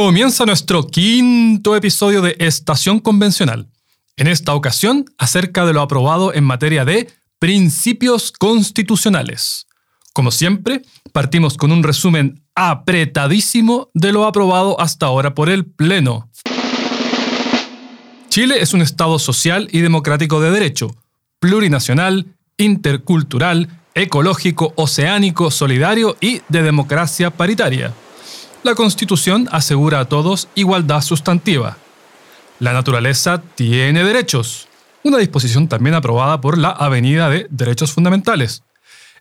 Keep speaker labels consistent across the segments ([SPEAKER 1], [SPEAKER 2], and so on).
[SPEAKER 1] Comienza nuestro quinto episodio de Estación Convencional. En esta ocasión, acerca de lo aprobado en materia de principios constitucionales. Como siempre, partimos con un resumen apretadísimo de lo aprobado hasta ahora por el Pleno. Chile es un Estado social y democrático de derecho, plurinacional, intercultural, ecológico, oceánico, solidario y de democracia paritaria. La Constitución asegura a todos igualdad sustantiva. La naturaleza tiene derechos, una disposición también aprobada por la Avenida de Derechos Fundamentales.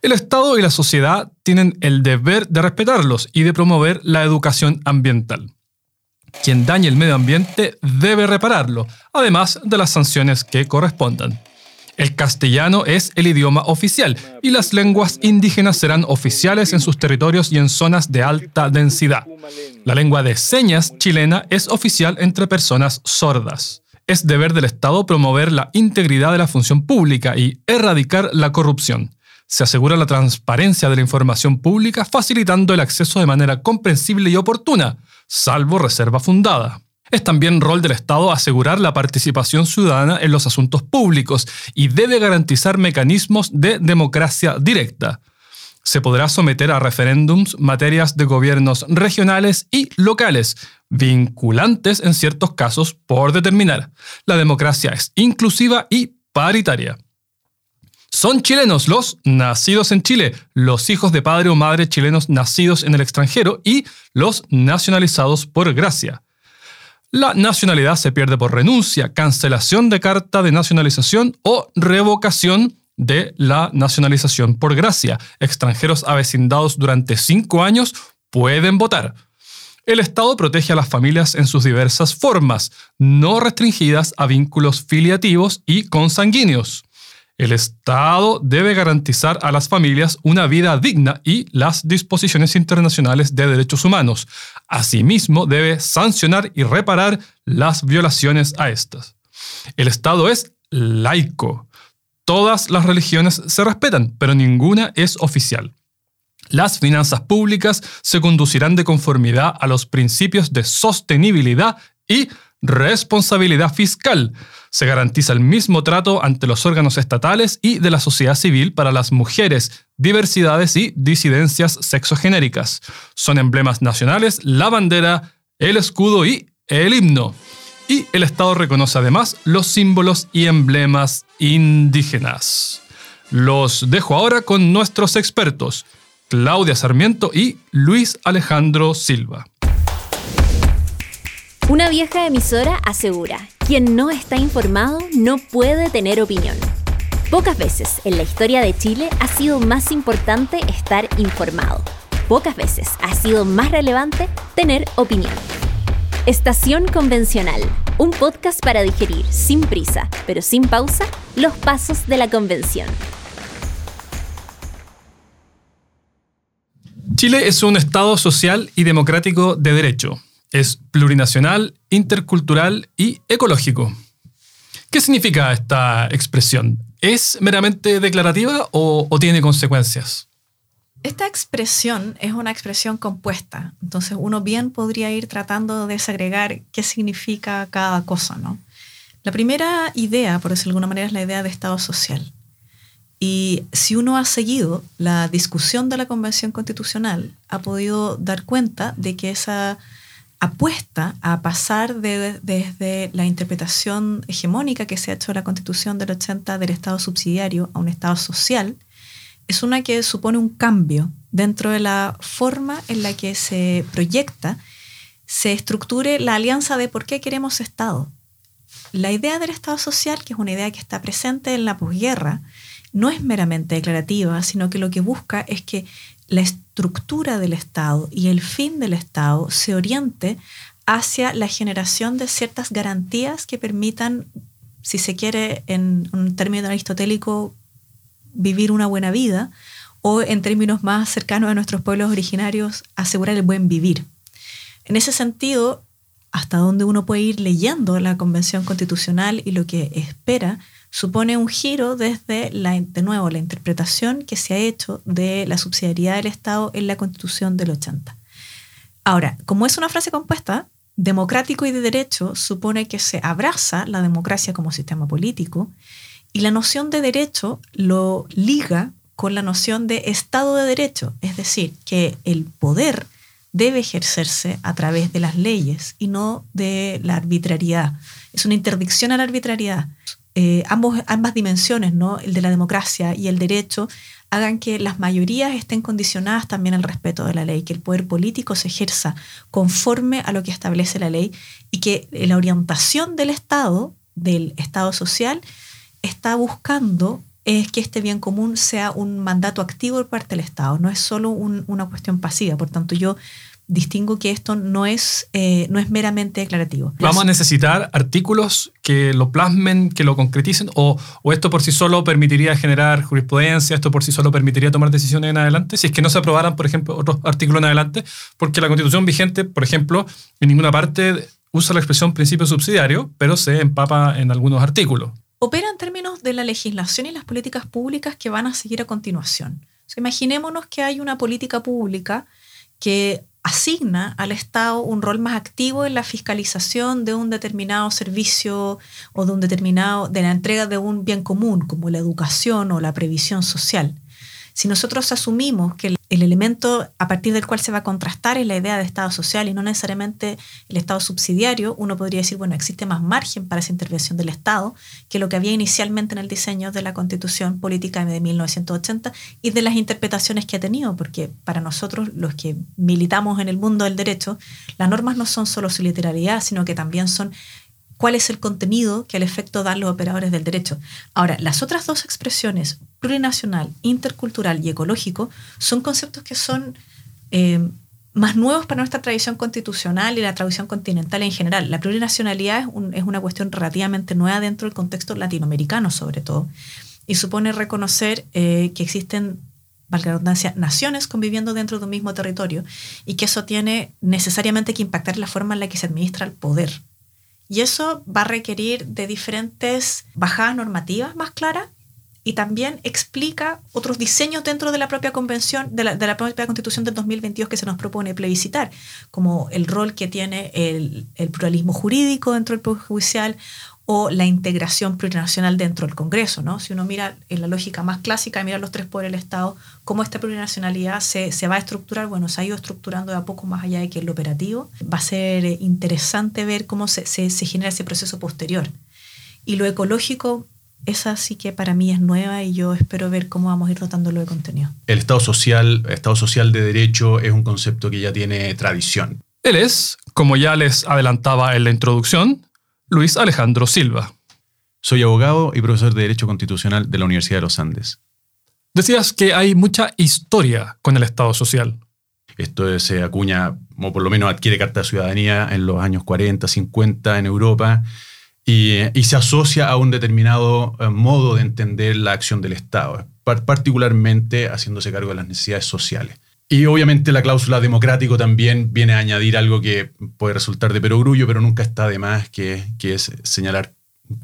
[SPEAKER 1] El Estado y la sociedad tienen el deber de respetarlos y de promover la educación ambiental. Quien dañe el medio ambiente debe repararlo, además de las sanciones que correspondan. El castellano es el idioma oficial y las lenguas indígenas serán oficiales en sus territorios y en zonas de alta densidad. La lengua de señas chilena es oficial entre personas sordas. Es deber del Estado promover la integridad de la función pública y erradicar la corrupción. Se asegura la transparencia de la información pública facilitando el acceso de manera comprensible y oportuna, salvo reserva fundada. Es también rol del Estado asegurar la participación ciudadana en los asuntos públicos y debe garantizar mecanismos de democracia directa. Se podrá someter a referéndums materias de gobiernos regionales y locales, vinculantes en ciertos casos por determinar. La democracia es inclusiva y paritaria. Son chilenos los nacidos en Chile, los hijos de padre o madre chilenos nacidos en el extranjero y los nacionalizados por gracia. La nacionalidad se pierde por renuncia, cancelación de carta de nacionalización o revocación de la nacionalización por gracia. Extranjeros avecindados durante cinco años pueden votar. El Estado protege a las familias en sus diversas formas, no restringidas a vínculos filiativos y consanguíneos. El Estado debe garantizar a las familias una vida digna y las disposiciones internacionales de derechos humanos. Asimismo, debe sancionar y reparar las violaciones a estas. El Estado es laico. Todas las religiones se respetan, pero ninguna es oficial. Las finanzas públicas se conducirán de conformidad a los principios de sostenibilidad y responsabilidad fiscal. Se garantiza el mismo trato ante los órganos estatales y de la sociedad civil para las mujeres, diversidades y disidencias sexogenéricas. Son emblemas nacionales la bandera, el escudo y el himno. Y el Estado reconoce además los símbolos y emblemas indígenas. Los dejo ahora con nuestros expertos, Claudia Sarmiento y Luis Alejandro Silva.
[SPEAKER 2] Una vieja emisora asegura, quien no está informado no puede tener opinión. Pocas veces en la historia de Chile ha sido más importante estar informado. Pocas veces ha sido más relevante tener opinión. Estación Convencional, un podcast para digerir sin prisa, pero sin pausa, los pasos de la convención.
[SPEAKER 1] Chile es un Estado social y democrático de derecho es plurinacional, intercultural y ecológico. ¿Qué significa esta expresión? ¿Es meramente declarativa o, tiene consecuencias?
[SPEAKER 3] Esta expresión es una expresión compuesta, entonces uno bien podría ir tratando de desagregar qué significa cada cosa, ¿no? La primera idea, por decirlo de alguna manera, es la idea de Estado social. Y si uno ha seguido la discusión de la Convención Constitucional, ha podido dar cuenta de que esa apuesta a pasar desde la interpretación hegemónica que se ha hecho de la Constitución del 80 del Estado subsidiario a un Estado social, es una que supone un cambio dentro de la forma en la que se proyecta, se estructure la alianza de por qué queremos Estado. La idea del Estado social, que es una idea que está presente en la posguerra, no es meramente declarativa, sino que lo que busca es que la estructura del Estado y el fin del Estado se oriente hacia la generación de ciertas garantías que permitan, si se quiere, en un término aristotélico, vivir una buena vida, o en términos más cercanos a nuestros pueblos originarios, asegurar el buen vivir. En ese sentido, hasta donde uno puede ir leyendo la Convención Constitucional y lo que espera, supone un giro desde, la, de nuevo, la interpretación que se ha hecho de la subsidiariedad del Estado en la Constitución del 80. Ahora, como es una frase compuesta, democrático y de derecho supone que se abraza la democracia como sistema político y la noción de derecho lo liga con la noción de Estado de Derecho, es decir, que el poder debe ejercerse a través de las leyes y no de la arbitrariedad. Es una interdicción a la arbitrariedad. Eh, ambos, ambas dimensiones, ¿no? el de la democracia y el derecho, hagan que las mayorías estén condicionadas también al respeto de la ley, que el poder político se ejerza conforme a lo que establece la ley y que la orientación del Estado, del Estado social, está buscando es que este bien común sea un mandato activo por parte del Estado, no es solo una cuestión pasiva. Por tanto, yo distingo que esto no es, eh, no es meramente declarativo.
[SPEAKER 1] ¿Vamos a necesitar artículos que lo plasmen, que lo concreticen? O, ¿O, esto por sí solo permitiría generar jurisprudencia? ¿Esto por sí solo permitiría tomar decisiones en adelante? Si es que no se aprobaran, por ejemplo, otros artículos en adelante, porque la constitución vigente, por ejemplo, en ninguna parte usa la expresión principio subsidiario, pero se empapa en algunos artículos.
[SPEAKER 3] Opera en términos de la legislación y las políticas públicas que van a seguir a continuación. imaginémonos que hay una política pública que asigna al Estado un rol más activo en la fiscalización de un determinado servicio o de un determinado de la entrega de un bien común como la educación o la previsión social. Si nosotros asumimos que el elemento a partir del cual se va a contrastar es la idea de Estado social y no necesariamente el Estado subsidiario, uno podría decir, bueno, existe más margen para esa intervención del Estado que lo que había inicialmente en el diseño de la Constitución Política de 1980 y de las interpretaciones que ha tenido, porque para nosotros, los que militamos en el mundo del derecho, las normas no son solo su literalidad, sino que también son cuál es el contenido que al efecto dan los operadores del derecho. Ahora, las otras dos expresiones, plurinacional, intercultural y ecológico, son conceptos que son eh, más nuevos para nuestra tradición constitucional y la tradición continental en general. La plurinacionalidad es, una cuestión relativamente nueva dentro del contexto latinoamericano, sobre todo, y supone reconocer eh, que existen valga la redundancia, naciones conviviendo dentro de un mismo territorio y que eso tiene necesariamente que impactar la forma en la que se administra el poder y eso va a requerir de diferentes bajadas normativas más claras y también explica otros diseños dentro de la propia convención, de la, de la propia constitución del 2022 que se nos propone plebiscitar, como el rol que tiene el, el pluralismo jurídico dentro del Poder Judicial o la integración plurinacional dentro del Congreso. ¿no? Si uno mira en la lógica más clásica, mira los tres poderes del Estado, cómo esta plurinacionalidad se, se, va a estructurar, bueno, se ha ido estructurando de a poco más allá de que el operativo. Va a ser interesante ver cómo se, se, se genera ese proceso posterior. Y lo ecológico, esa sí que para mí es nueva y yo espero ver cómo vamos a ir dotándolo de contenido.
[SPEAKER 4] El Estado social, Estado social de derecho es un concepto que ya tiene tradición.
[SPEAKER 1] Él es, como ya les adelantaba en la introducción, Luis Alejandro Silva.
[SPEAKER 4] Soy abogado y profesor de Derecho Constitucional de la Universidad de los Andes.
[SPEAKER 1] Decías que hay mucha historia con el Estado social.
[SPEAKER 4] Esto se acuña, o por lo menos adquiere carta de ciudadanía en los años 40, 50 en Europa, y, y se asocia a un determinado eh, modo de entender la acción del Estado, particularmente haciéndose cargo de las necesidades sociales. Y obviamente la cláusula democrático también viene a añadir algo que puede resultar de perogrullo, pero nunca está de más, que, que es señalar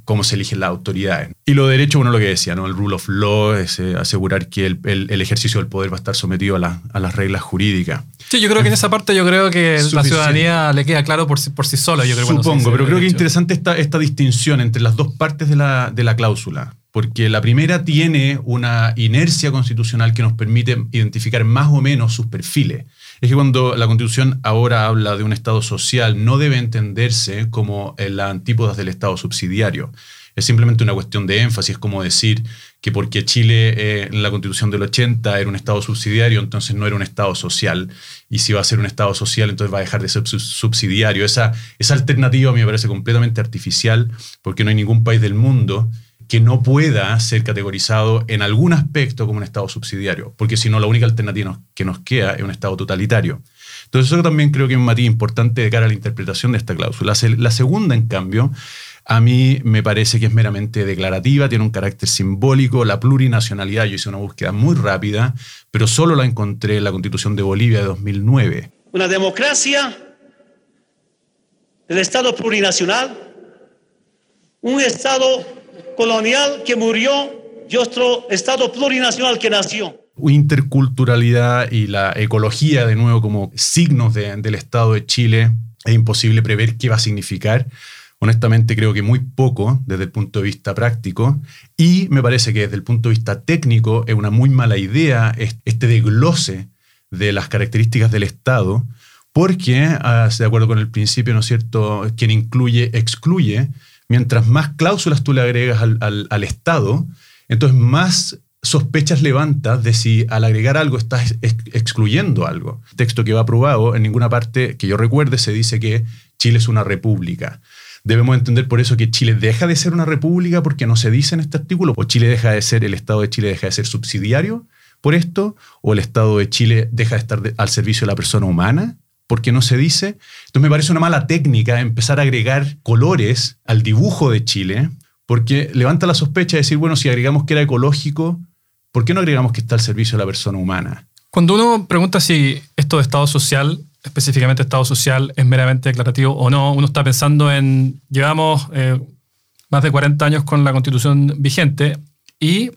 [SPEAKER 4] cómo se eligen las autoridades. Y lo derecho, bueno, lo que decía, ¿no? El rule of law es eh, asegurar que el, el, ejercicio del poder va a estar sometido a, a, las reglas jurídicas.
[SPEAKER 1] Sí, yo creo que en esa parte yo creo que la ciudadanía le queda claro por sí, por sí sola. Yo creo,
[SPEAKER 4] Supongo, pero creo que es interesante esta, esta distinción entre las dos partes de la, de la cláusula porque la primera tiene una inercia constitucional que nos permite identificar más o menos sus perfiles. Es que cuando la Constitución ahora habla de un Estado social, no debe entenderse como la antípodas del Estado subsidiario. Es simplemente una cuestión de énfasis, como decir que porque Chile eh, en la Constitución del 80 era un Estado subsidiario, entonces no era un Estado social. Y si va a ser un Estado social, entonces va a dejar de ser subsidiario. Esa, esa alternativa me parece completamente artificial, porque no hay ningún país del mundo que no pueda ser categorizado en algún aspecto como un Estado subsidiario, porque si no, la única alternativa que nos queda es un Estado totalitario. Entonces, eso también creo que es un matiz importante de cara a la interpretación de esta cláusula. La segunda, en cambio, a mí me parece que es meramente declarativa, tiene un carácter simbólico, la plurinacionalidad, yo hice una búsqueda muy rápida, pero solo la encontré en la Constitución de Bolivia de 2009.
[SPEAKER 5] Una democracia, el Estado plurinacional, un Estado colonial que murió y otro Estado plurinacional que nació.
[SPEAKER 4] interculturalidad y la ecología, de nuevo, como signos del Estado de Chile, es imposible prever qué va a significar. Honestamente creo que muy poco desde el punto de vista práctico y me parece que desde el punto de vista técnico es una muy mala idea este desglose de las características del Estado porque, ah, de acuerdo con el principio, ¿no es cierto?, quien incluye, excluye, mientras más cláusulas tú le agregas al, Estado, entonces más sospechas levantas de si al agregar algo estás excluyendo algo. Texto que va aprobado, en ninguna parte que yo recuerde se dice que Chile es una república. Debemos entender por eso que Chile deja de ser una república porque no se dice en este artículo, o Chile deja de ser, el Estado de Chile deja de ser subsidiario por esto, o el Estado de Chile deja de estar al servicio de la persona humana porque no se dice. Entonces me parece una mala técnica empezar a agregar colores al dibujo de Chile, porque levanta la sospecha de decir, bueno, si agregamos que era ecológico, ¿por qué no agregamos que está al servicio de la persona humana?
[SPEAKER 1] Cuando uno pregunta si esto de Estado social, específicamente Estado social, es meramente declarativo o no, uno está pensando en, llevamos eh, más de 40 años con la constitución vigente y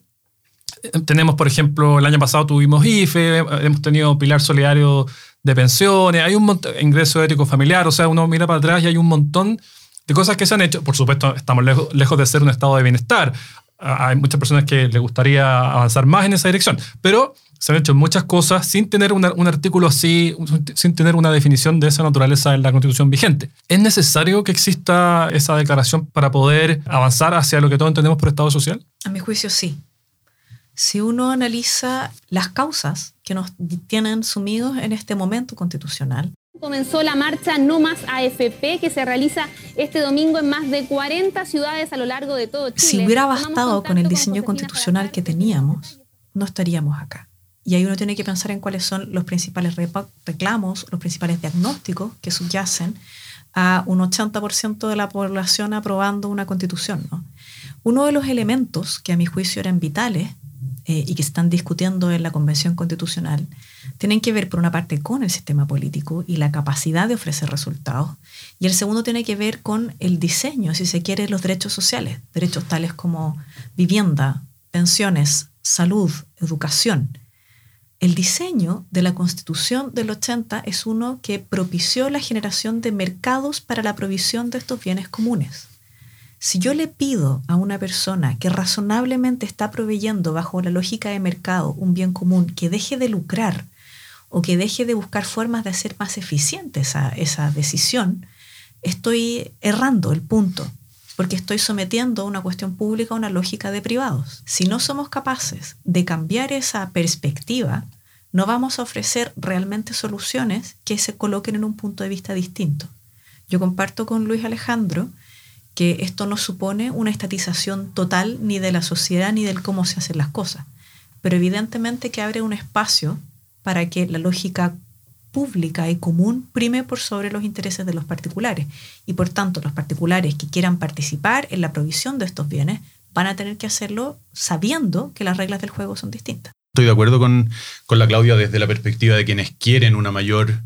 [SPEAKER 1] tenemos, por ejemplo, el año pasado tuvimos IFE, hemos tenido pilar solidario de pensiones, hay un montón, ingreso ético familiar, o sea, uno mira para atrás y hay un montón de cosas que se han hecho. Por supuesto, estamos lejos, lejos de ser un estado de bienestar. Ah, hay muchas personas que les gustaría avanzar más en esa dirección, pero se han hecho muchas cosas sin tener un artículo así, sin tener una definición de esa naturaleza en la constitución vigente. ¿Es necesario que exista esa declaración para poder avanzar hacia lo que todos entendemos por Estado social?
[SPEAKER 3] A mi juicio sí si uno analiza las causas que nos tienen sumidos en este momento constitucional.
[SPEAKER 6] Comenzó la marcha No Más AFP que se realiza este domingo en más de 40 ciudades a lo largo de todo Chile.
[SPEAKER 3] Si hubiera bastado con el diseño constitucional que teníamos, no estaríamos acá. Y ahí uno tiene que pensar en cuáles son los principales reclamos, los principales diagnósticos que subyacen a un 80% de la población aprobando una constitución. Uno de los elementos que a mi juicio eran vitales eh, y que están discutiendo en la Convención Constitucional tienen que ver, por una parte, con el sistema político y la capacidad de ofrecer resultados, y el segundo tiene que ver con el diseño, si se quiere, los derechos sociales, derechos tales como vivienda, pensiones, salud, educación. El diseño de la Constitución del 80 es uno que propició la generación de mercados para la provisión de estos bienes comunes. Si yo le pido a una persona que razonablemente está proveyendo bajo la lógica de mercado un bien común que deje de lucrar o que deje de buscar formas de hacer más eficiente esa, esa decisión, estoy errando el punto, porque estoy sometiendo una cuestión pública a una lógica de privados. Si no somos capaces de cambiar esa perspectiva, no vamos a ofrecer realmente soluciones que se coloquen en un punto de vista distinto. Yo comparto con Luis Alejandro que esto no supone una estatización total ni de la sociedad ni del cómo se hacen las cosas, pero evidentemente que abre un espacio para que la lógica pública y común prime por sobre los intereses de los particulares. Y por tanto, los particulares que quieran participar en la provisión de estos bienes van a tener que hacerlo sabiendo que las reglas del juego son distintas.
[SPEAKER 4] Estoy de acuerdo con, con la Claudia desde la perspectiva de quienes quieren una mayor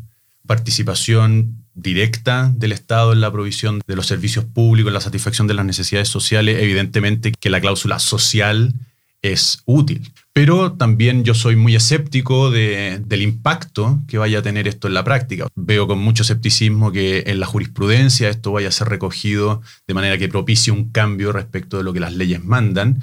[SPEAKER 4] participación directa del Estado en la provisión de los servicios públicos, en la satisfacción de las necesidades sociales, evidentemente que la cláusula social es útil. Pero también yo soy muy escéptico del impacto que vaya a tener esto en la práctica. Veo con mucho escepticismo que en la jurisprudencia esto vaya a ser recogido de manera que propicie un cambio respecto de lo que las leyes mandan.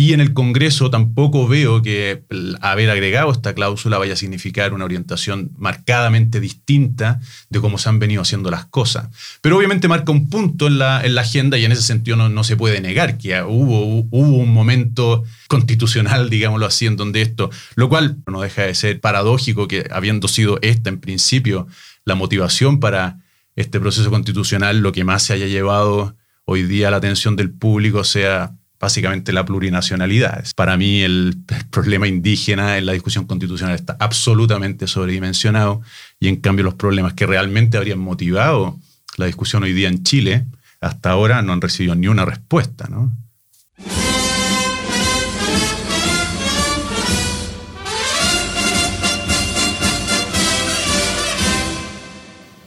[SPEAKER 4] Y en el Congreso tampoco veo que haber agregado esta cláusula vaya a significar una orientación marcadamente distinta de cómo se han venido haciendo las cosas. Pero obviamente marca un punto en la, en la agenda y en ese sentido no, no, se puede negar que hubo, hubo un momento constitucional, digámoslo así, en donde esto, lo cual no deja de ser paradójico que habiendo sido esta en principio la motivación para este proceso constitucional, lo que más se haya llevado hoy día la atención del público sea básicamente la plurinacionalidad. Para mí el, problema indígena en la discusión constitucional está absolutamente sobredimensionado y en cambio los problemas que realmente habrían motivado la discusión hoy día en Chile hasta ahora no han recibido ni una respuesta. ¿no?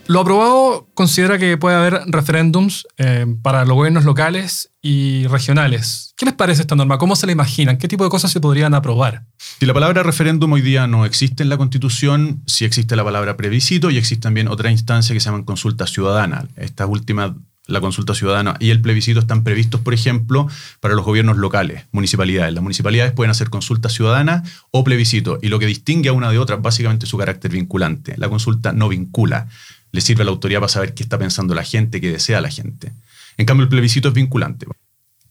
[SPEAKER 1] Lo aprobado considera que puede haber referéndums eh, para los gobiernos locales y regionales. ¿Qué les parece esta norma? ¿Cómo se la imaginan? ¿Qué tipo de cosas se podrían aprobar?
[SPEAKER 4] Si la palabra referéndum hoy día no existe en la Constitución, sí existe la palabra plebiscito y existe también otra instancia que se llama consulta ciudadana. Estas últimas la consulta ciudadana y el plebiscito están previstos, por ejemplo, para los gobiernos locales, municipalidades. Las municipalidades pueden hacer consulta ciudadana o plebiscito, y lo que distingue a una de otra básicamente su carácter vinculante. La consulta no vincula, le sirve a la autoridad para saber qué está pensando la gente, qué desea la gente. En cambio, el plebiscito es vinculante.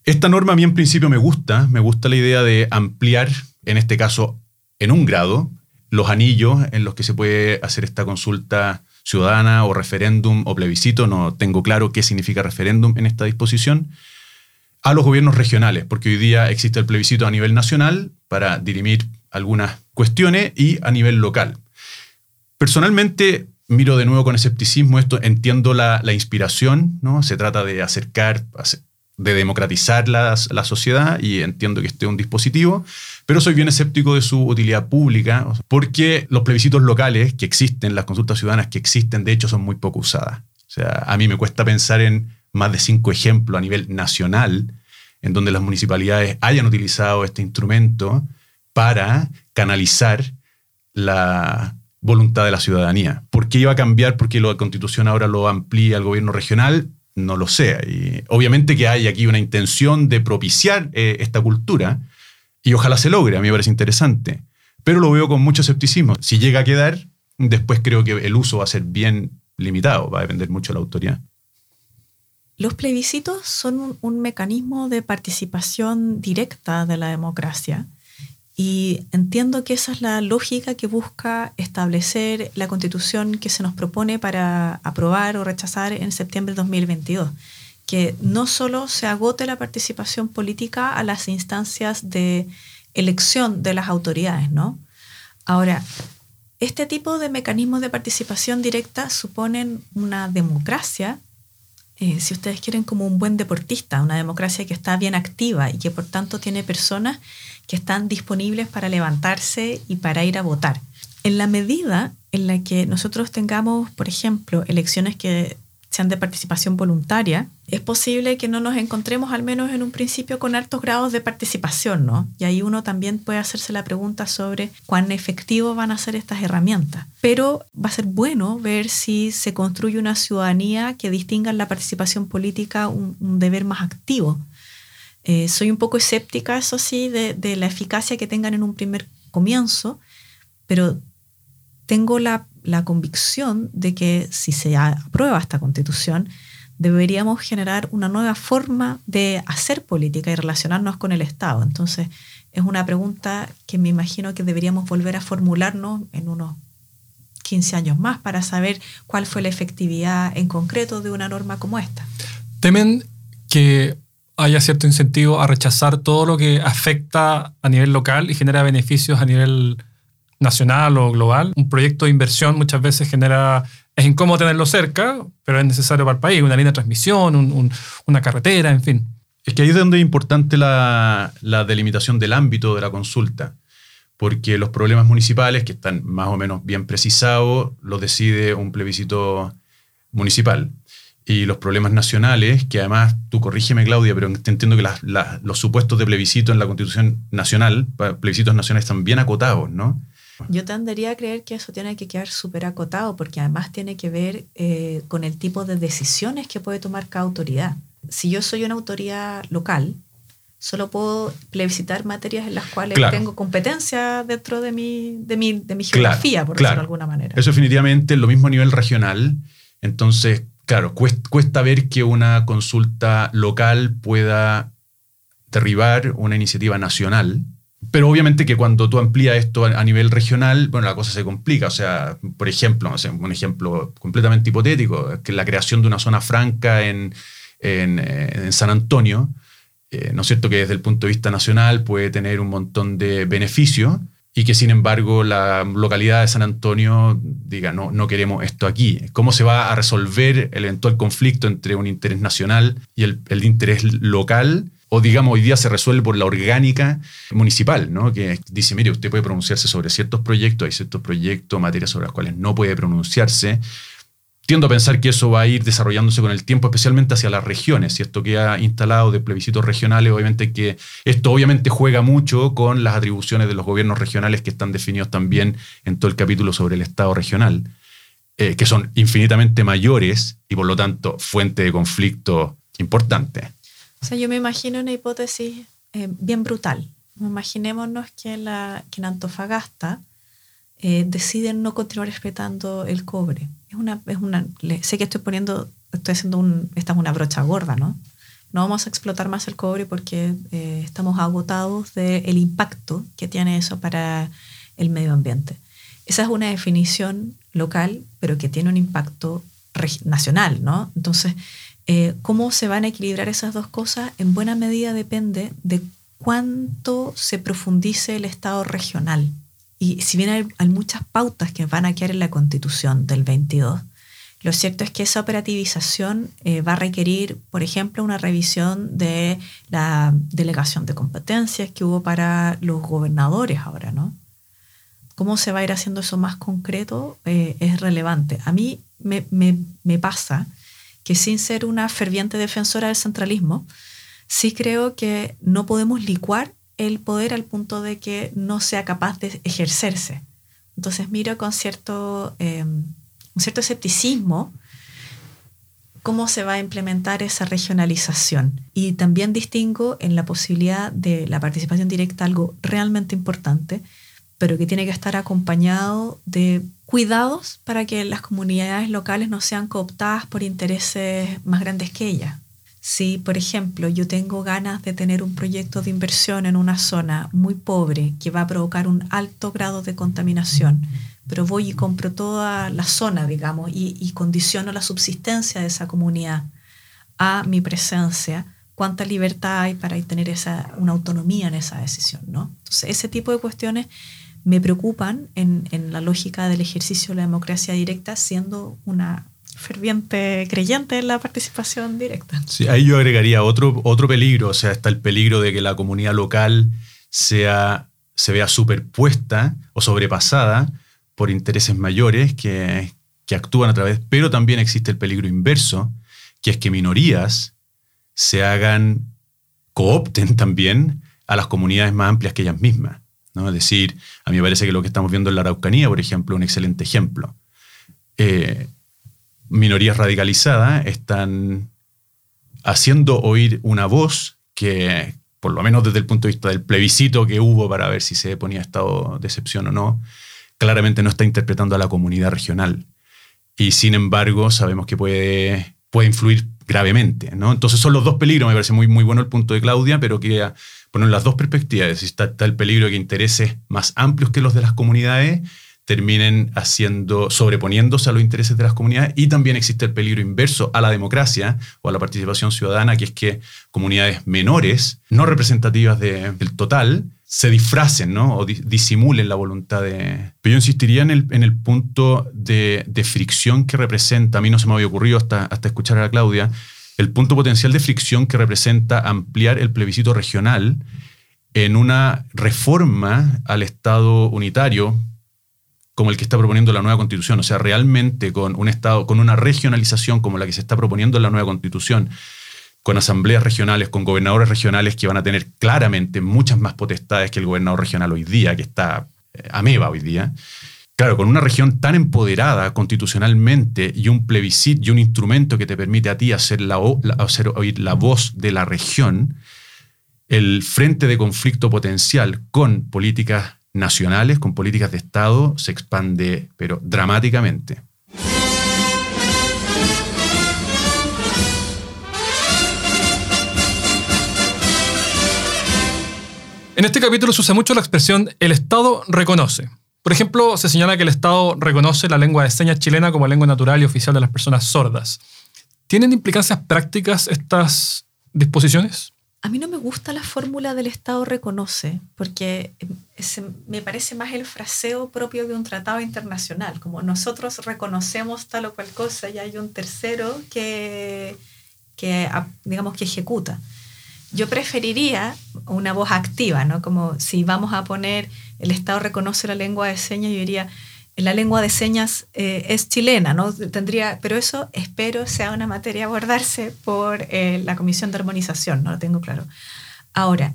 [SPEAKER 4] Esta norma a mí en principio me gusta, me gusta la idea de ampliar, en este caso, en un grado, los anillos en los que se puede hacer esta consulta ciudadana o referéndum o plebiscito, no tengo claro qué significa referéndum en esta disposición, a los gobiernos regionales, porque hoy día existe el plebiscito a nivel nacional para dirimir algunas cuestiones y a nivel local. Personalmente, miro de nuevo con escepticismo esto, entiendo la, inspiración, ¿no? Se trata de acercar, de democratizar la, la sociedad y entiendo que este es un dispositivo, pero soy bien escéptico de su utilidad pública, porque los plebiscitos locales que existen, las consultas ciudadanas que existen, de hecho, son muy poco usadas. O sea, a mí me cuesta pensar en más de cinco ejemplos a nivel nacional en donde las municipalidades hayan utilizado este instrumento para canalizar la voluntad de la ciudadanía. ¿Por qué iba a cambiar? Porque la constitución ahora lo amplía al gobierno regional, no lo sé. Y obviamente que hay aquí una intención de propiciar eh, esta cultura, y ojalá se logre, a mí me parece interesante. Pero lo veo con mucho escepticismo. Si llega a quedar, después creo que el uso va a ser bien limitado, va a depender mucho de la autoridad.
[SPEAKER 3] Los plebiscitos son un, mecanismo de participación directa de la democracia y entiendo que esa es la lógica que busca establecer la constitución que se nos propone para aprobar o rechazar en septiembre de 2022 que no solo se agote la participación política a las instancias de elección de las autoridades, ¿no? Ahora, este tipo de mecanismos de participación directa suponen una democracia, eh, si ustedes quieren, como un buen deportista, una democracia que está bien activa y que por tanto tiene personas que están disponibles para levantarse y para ir a votar. En la medida en la que nosotros tengamos, por ejemplo, elecciones que sean de participación voluntaria, es posible que no nos encontremos al menos en un principio con altos grados de participación, ¿no? Y ahí uno también puede hacerse la pregunta sobre cuán efectivo van a ser estas herramientas. Pero va a ser bueno ver si se construye una ciudadanía que distinga en la participación política un, deber más activo. Eh, soy un poco escéptica, eso sí, de, de la eficacia que tengan en un primer comienzo, pero tengo la la convicción de que si se aprueba esta constitución, deberíamos generar una nueva forma de hacer política y relacionarnos con el Estado. Entonces, es una pregunta que me imagino que deberíamos volver a formularnos en unos 15 años más para saber cuál fue la efectividad en concreto de una norma como esta.
[SPEAKER 1] ¿Temen que haya cierto incentivo a rechazar todo lo que afecta a nivel local y genera beneficios a nivel nacional o global. Un proyecto de inversión muchas veces genera, es incómodo tenerlo cerca, pero es necesario para el país, una línea de transmisión, una carretera, en fin.
[SPEAKER 4] Es que ahí es donde es importante la, la delimitación del ámbito de la consulta, porque los problemas municipales, que están más o menos bien precisados, los decide un plebiscito municipal y los problemas nacionales, que además, tú corrígeme Claudia, pero entiendo que los supuestos de plebiscito en la Constitución Nacional, plebiscitos nacionales están bien acotados, ¿no?
[SPEAKER 3] Yo tendería a creer que eso tiene que quedar súper acotado porque además tiene que ver eh, con el tipo de decisiones que puede tomar cada autoridad. Si yo soy una autoridad local, solo puedo plebiscitar materias en las cuales tengo competencia dentro de mi, de mi, de mi geografía, por decirlo de alguna manera.
[SPEAKER 4] Eso definitivamente, lo mismo a nivel regional. Entonces, claro, cuesta, cuesta ver que una consulta local pueda derribar una iniciativa nacional pero obviamente que cuando tú amplías esto a nivel regional, bueno, la cosa se complica. O sea, por ejemplo, un ejemplo completamente hipotético, que la creación de una zona franca en, en, eh, San Antonio, eh, ¿no es cierto? Que desde el punto de vista nacional puede tener un montón de beneficios y que sin embargo la localidad de San Antonio diga, no, no queremos esto aquí. ¿Cómo se va a resolver el eventual conflicto entre un interés nacional y el, el interés local? O digamos hoy día se resuelve por la orgánica municipal, ¿no? que dice, mire, usted puede pronunciarse sobre ciertos proyectos, hay ciertos proyectos, materias sobre las cuales no puede pronunciarse, tiendo a pensar que eso va a ir desarrollándose con el tiempo, especialmente hacia las regiones. Y esto queda instalado de plebiscitos regionales, obviamente que esto obviamente juega mucho con las atribuciones de los gobiernos regionales que están definidos también en todo el capítulo sobre el Estado regional, eh, que son infinitamente mayores y por lo tanto fuente de conflicto importante.
[SPEAKER 3] O sea, yo me imagino una hipótesis eh, bien brutal. Imaginémonos que, la, que en Antofagasta eh, deciden no continuar respetando el cobre. Es una, es una, sé que estoy poniendo, estoy haciendo un, esta es una brocha gorda, ¿no? No vamos a explotar más el cobre porque eh, estamos agotados del impacto que tiene eso para el medio ambiente. Esa es una definición local, pero que tiene un impacto nacional, ¿no? Entonces, eh, ¿cómo se van a equilibrar esas dos cosas? En buena medida depende de cuánto se profundice el Estado regional. Y si bien hay, muchas pautas que van a quedar en la constitución del 22, lo cierto es que esa operativización eh, va a requerir, por ejemplo, una revisión de la delegación de competencias que hubo para los gobernadores ahora, ¿no? ¿Cómo se va a ir haciendo eso más concreto? Eh, es relevante. A mí me, pasa que sin ser una ferviente defensora del centralismo, sí creo que no podemos licuar el poder al punto de que no sea capaz de ejercerse. Entonces miro con cierto, em, un cierto escepticismo cómo se va a implementar esa regionalización. Y también distingo en la posibilidad de la participación directa algo realmente importante, pero que tiene que estar acompañado de cuidados para que las comunidades locales no sean cooptadas por intereses más grandes que ellas. Si, por ejemplo, yo tengo ganas de tener un proyecto de inversión en una zona muy pobre que va a provocar un alto grado de contaminación, pero voy y compro toda la zona, digamos, y, condiciono la subsistencia de esa comunidad a mi presencia, cuánta libertad hay para tener esa, una autonomía en esa decisión, ¿no? Entonces, ese tipo de cuestiones me preocupan en, en la lógica del ejercicio de la democracia directa, siendo una ferviente creyente en la participación directa.
[SPEAKER 4] Sí, ahí yo agregaría otro, otro peligro, o sea, está el peligro de que la comunidad local sea, se vea superpuesta o sobrepasada por intereses mayores que, que actúan a través, pero también existe el peligro inverso, que es que minorías se hagan, coopten también a las comunidades más amplias que ellas mismas. ¿No? Es decir, a mí me parece que lo que estamos viendo en la Araucanía, por ejemplo, es un excelente ejemplo. Eh, minorías radicalizadas están haciendo oír una voz que, por lo menos desde el punto de vista del plebiscito que hubo para ver si se ponía estado de excepción o no, claramente no está interpretando a la comunidad regional. Y sin embargo, sabemos que puede, puede influir gravemente. ¿no? Entonces son los dos peligros, me parece muy, muy bueno el punto de Claudia, pero quería poner las dos perspectivas. Está, está el peligro de que intereses más amplios que los de las comunidades terminen haciendo, sobreponiéndose a los intereses de las comunidades y también existe el peligro inverso a la democracia o a la participación ciudadana, que es que comunidades menores, no representativas del total, se disfracen ¿no? o disimulen la voluntad de... Pero yo insistiría en el, en el punto de, fricción que representa, a mí no se me había ocurrido hasta, hasta escuchar a la Claudia, el punto potencial de fricción que representa ampliar el plebiscito regional en una reforma al Estado unitario, como el que está proponiendo la nueva constitución, o sea, realmente con un Estado, con una regionalización como la que se está proponiendo en la nueva constitución, con asambleas regionales, con gobernadores regionales que van a tener claramente muchas más potestades que el gobernador regional hoy día, que está eh, ameba hoy día. Claro, con una región tan empoderada constitucionalmente y un plebiscito y un instrumento que te permite a ti hacer, la, hacer oír la voz de la región, el frente de conflicto potencial con políticas nacionales, con políticas de Estado, se expande, pero dramáticamente.
[SPEAKER 1] En este capítulo se usa mucho la expresión el Estado reconoce. Por ejemplo, se señala que el Estado reconoce la lengua de señas chilena como lengua natural y oficial de las personas sordas. ¿Tienen implicancias prácticas estas disposiciones?
[SPEAKER 3] A mí no me gusta la fórmula del Estado reconoce, porque me parece más el fraseo propio de un tratado internacional, como nosotros reconocemos tal o cual cosa y hay un tercero que, que digamos, que ejecuta. Yo preferiría una voz activa, ¿no? Como si vamos a poner el Estado reconoce la lengua de señas, yo diría, la lengua de señas eh, es chilena, ¿no? Tendría, pero eso espero sea una materia a abordarse por eh, la Comisión de Armonización, no lo tengo claro. Ahora,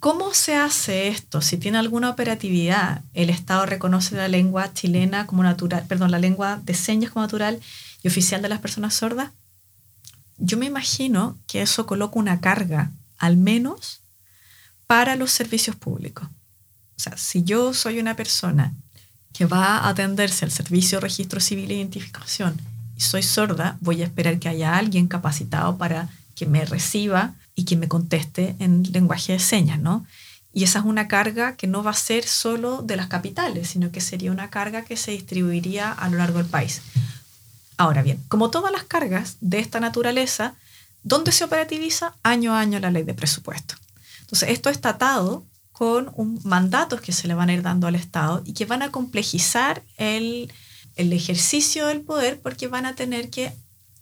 [SPEAKER 3] ¿cómo se hace esto? Si tiene alguna operatividad, el Estado reconoce la lengua chilena como natural, perdón, la lengua de señas como natural y oficial de las personas sordas. Yo me imagino que eso coloca una carga, al menos, para los servicios públicos. O sea, si yo soy una persona que va a atenderse al servicio de registro civil e identificación y soy sorda, voy a esperar que haya alguien capacitado para que me reciba y que me conteste en lenguaje de señas, ¿no? Y esa es una carga que no va a ser solo de las capitales, sino que sería una carga que se distribuiría a lo largo del país. Ahora bien, como todas las cargas de esta naturaleza, ¿dónde se operativiza? Año a año la ley de presupuesto. Entonces, esto está atado con un, mandatos que se le van a ir dando al Estado y que van a complejizar el, ejercicio del poder porque van a tener que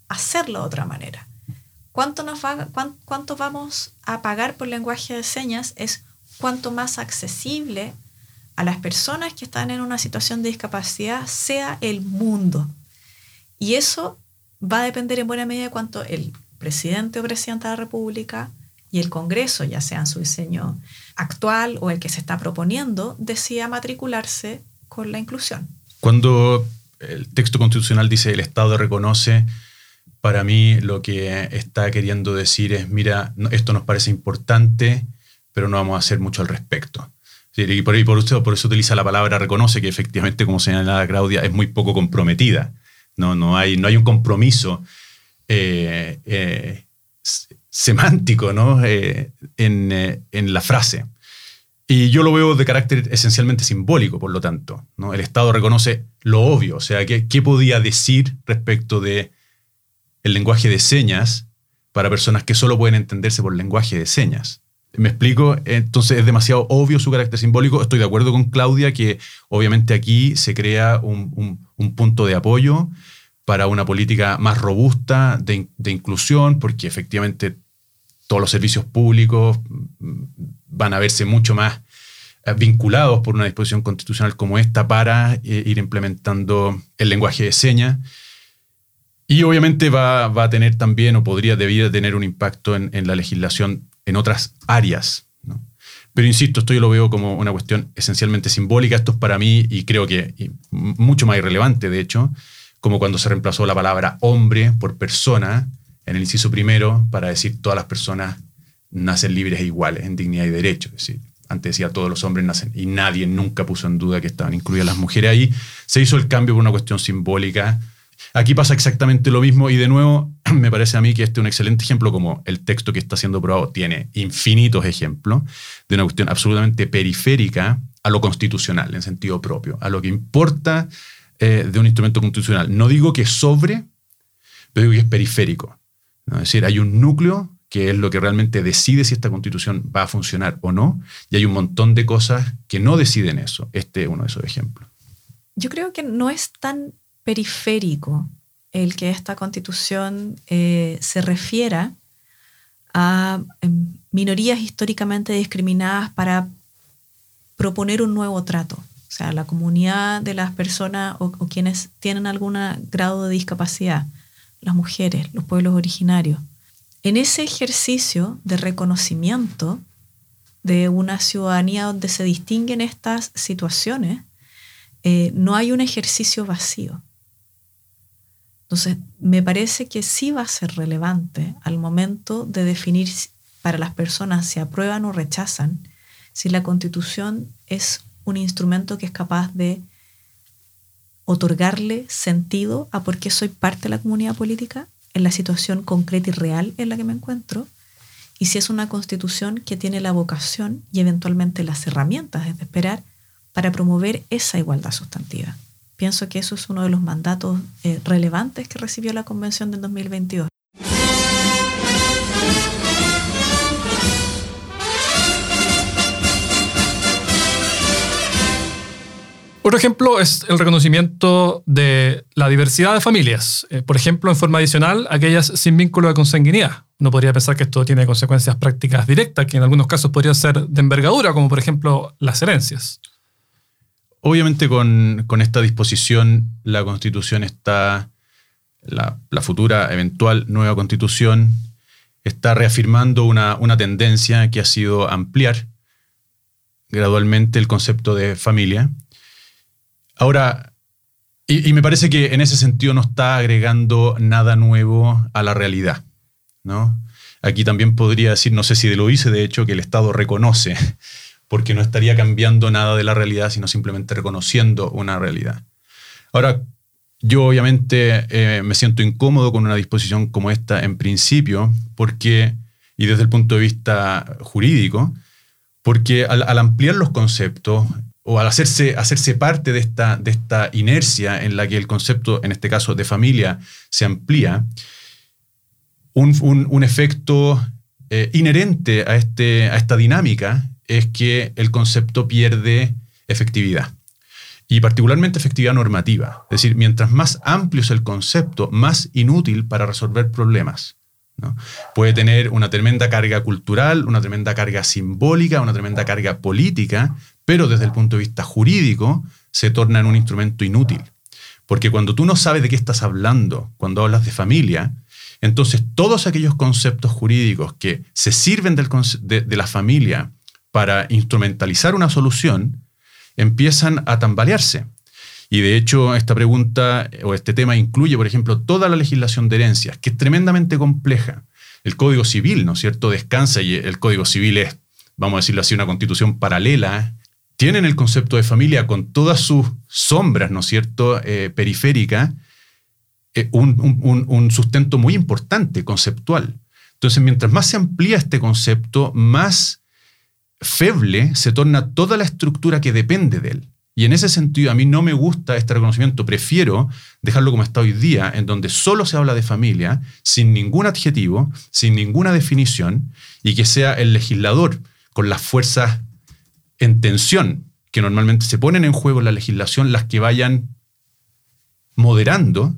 [SPEAKER 3] hacerlo de otra manera. ¿Cuánto, nos va, vamos a pagar por lenguaje de señas? Es cuanto más accesible a las personas que están en una situación de discapacidad sea el mundo. Y eso va a depender en buena medida de cuánto el presidente o presidenta de la República y el Congreso, ya sea en su diseño actual o el que se está proponiendo, decida matricularse con la inclusión.
[SPEAKER 4] Cuando el texto constitucional dice el Estado reconoce, para mí lo que está queriendo decir es, mira, esto nos parece importante, pero no vamos a hacer mucho al respecto. Y por, por, usted, por eso utiliza la palabra reconoce, que efectivamente, como señalaba Claudia, es muy poco comprometida. No, no, hay, no hay un compromiso eh, eh, semántico ¿no? Eh, eh, en, la frase. Y yo lo veo de carácter esencialmente simbólico, por lo tanto. ¿no? El Estado reconoce lo obvio, o sea, ¿qué, qué podía decir respecto de el lenguaje de señas para personas que solo pueden entenderse por lenguaje de señas? ¿Me explico? Entonces es demasiado obvio su carácter simbólico. Estoy de acuerdo con Claudia que obviamente aquí se crea un, un punto de apoyo para una política más robusta de, inclusión, porque efectivamente todos los servicios públicos van a verse mucho más eh, vinculados por una disposición constitucional como esta para eh, ir implementando el lenguaje de señas. Y obviamente va, a tener también, o podría, debía tener un impacto en la legislación en otras áreas. ¿no? Pero insisto, esto yo lo veo como una cuestión esencialmente simbólica. Esto es para mí, y creo que mucho más irrelevante, de hecho, como cuando se reemplazó la palabra hombre por persona en el inciso primero para decir todas las personas nacen libres e iguales en dignidad y derecho. Es decir, antes decía todos los hombres nacen y nadie nunca puso en duda que estaban incluidas las mujeres ahí. Se hizo el cambio por una cuestión simbólica. Aquí pasa exactamente lo mismo y de nuevo me parece a mí que este es un excelente ejemplo como el texto que está siendo aprobado tiene infinitos ejemplos de una cuestión absolutamente periférica a lo constitucional en sentido propio, a lo que importa eh, de un instrumento constitucional. No digo que sobre, pero digo que es periférico. Es decir, hay un núcleo que es lo que realmente decide si esta constitución va a funcionar o no, y hay un montón de cosas que no deciden eso. Este es uno de esos ejemplos.
[SPEAKER 3] Yo creo que no es tan periférico el que esta constitución eh, se refiera a em, minorías históricamente discriminadas para proponer un nuevo trato. O sea, la comunidad de las personas o, quienes tienen algún grado de discapacidad las mujeres, los pueblos originarios. En ese ejercicio de reconocimiento de una ciudadanía donde se distinguen estas situaciones, eh, no hay un ejercicio vacío. Entonces, me parece que sí va a ser relevante al momento de definir para las personas si aprueban o rechazan, si la constitución es un instrumento que es capaz de otorgarle sentido a por qué soy parte de la comunidad política en la situación concreta y real en la que me encuentro, y si es una constitución que tiene la vocación y eventualmente las herramientas de esperar para promover esa igualdad sustantiva. Pienso que eso es uno de los mandatos eh, relevantes que recibió la Convención del 2022.
[SPEAKER 1] Otro ejemplo es el reconocimiento de la diversidad de familias. Eh, por ejemplo, en forma adicional, aquellas sin vínculo de consanguinidad. Uno podría pensar que esto tiene consecuencias prácticas directas, que en algunos casos podrían ser de envergadura, como por ejemplo las herencias.
[SPEAKER 4] Obviamente con, esta disposición la constitución está, la, futura eventual nueva constitución está reafirmando una, una tendencia que ha sido ampliar gradualmente el concepto de familia. Ahora, y, me parece que en ese sentido no está agregando nada nuevo a la realidad. ¿no? Aquí también podría decir, no sé si lo hice, de hecho, que el Estado reconoce, porque no estaría cambiando nada de la realidad, sino simplemente reconociendo una realidad. Ahora, yo obviamente eh, me siento incómodo con una disposición como esta en principio, porque, y desde el punto de vista jurídico, porque al, ampliar los conceptos o al hacerse, hacerse parte de esta, de esta inercia en la que el concepto, en este caso de familia, se amplía, un, efecto eh, inherente a, este, a esta dinámica es que el concepto pierde efectividad y particularmente efectividad normativa. Es decir, mientras más amplio es el concepto, más inútil para resolver problemas. Puede tener una tremenda carga cultural, una tremenda carga simbólica, una tremenda carga política, pero desde el punto de vista jurídico se torna en un instrumento inútil. Porque cuando tú no sabes de qué estás hablando, cuando hablas de familia, entonces todos aquellos conceptos jurídicos que se sirven de, la familia para instrumentalizar una solución, empiezan a tambalearse. Y de hecho, esta pregunta o este tema incluye, por ejemplo, toda la legislación de herencias, que es tremendamente compleja. El Código Civil, ¿no es cierto?, descansa y el Código Civil es, vamos a decirlo así, una constitución paralela. Tienen el concepto de familia con todas sus sombras, ¿no es cierto?, eh, eh, un, sustento muy importante, conceptual. Entonces, mientras más se amplía este concepto, más feble se torna toda la estructura que depende de él. Y en ese sentido, a mí no me gusta este reconocimiento. Prefiero dejarlo como está hoy día, en donde solo se habla de familia, sin ningún adjetivo, sin ninguna definición, y que sea el legislador con las fuerzas en tensión que normalmente se ponen en juego en la legislación, las que vayan moderando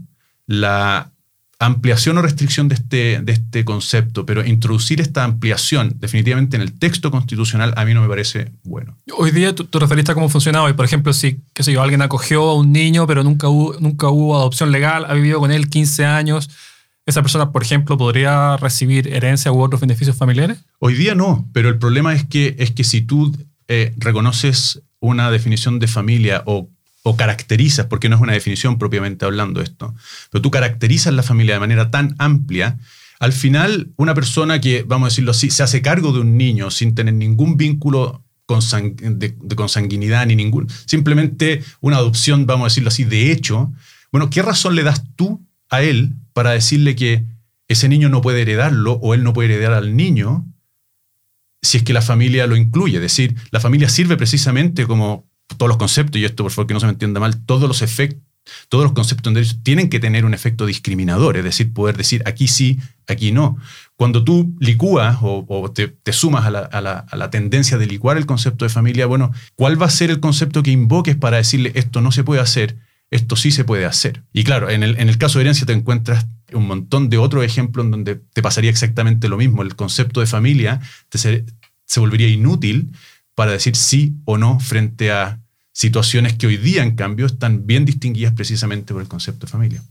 [SPEAKER 4] la ampliación o restricción de este, de este concepto, pero introducir esta ampliación definitivamente en el texto constitucional a mí no me parece bueno.
[SPEAKER 1] Hoy día tú, referiste a cómo funcionaba y, por ejemplo, si, qué sé yo, alguien acogió a un niño, pero nunca hubo, nunca hubo adopción legal, ha vivido con él 15 años, ¿esa persona, por ejemplo, podría recibir herencia u otros beneficios familiares?
[SPEAKER 4] Hoy día no, pero el problema es que, es que si tú eh, reconoces una definición de familia o o caracterizas, porque no es una definición propiamente hablando esto, pero tú caracterizas la familia de manera tan amplia, al final una persona que, vamos a decirlo así, se hace cargo de un niño sin tener ningún vínculo de, consanguinidad ni ningún, simplemente una adopción, vamos a decirlo así, de hecho, bueno, ¿qué razón le das tú a él para decirle que ese niño no puede heredarlo o él no puede heredar al niño si es que la familia lo incluye? Es decir, la familia sirve precisamente como todos los conceptos, y esto por favor que no se me entienda mal, todos los efectos, todos los conceptos en derecho tienen que tener un efecto discriminador, es decir, poder decir aquí sí, aquí no. Cuando tú licúas o, te, sumas a la, tendencia de licuar el concepto de familia, bueno, ¿cuál va a ser el concepto que invoques para decirle esto no se puede hacer, esto sí se puede hacer? Y claro, en el, en el caso de herencia te encuentras un montón de otros ejemplos en donde te pasaría exactamente lo mismo. El concepto de familia se, se volvería inútil para decir sí o no frente a situaciones que hoy día, en cambio, están bien distinguidas precisamente por el concepto de familia.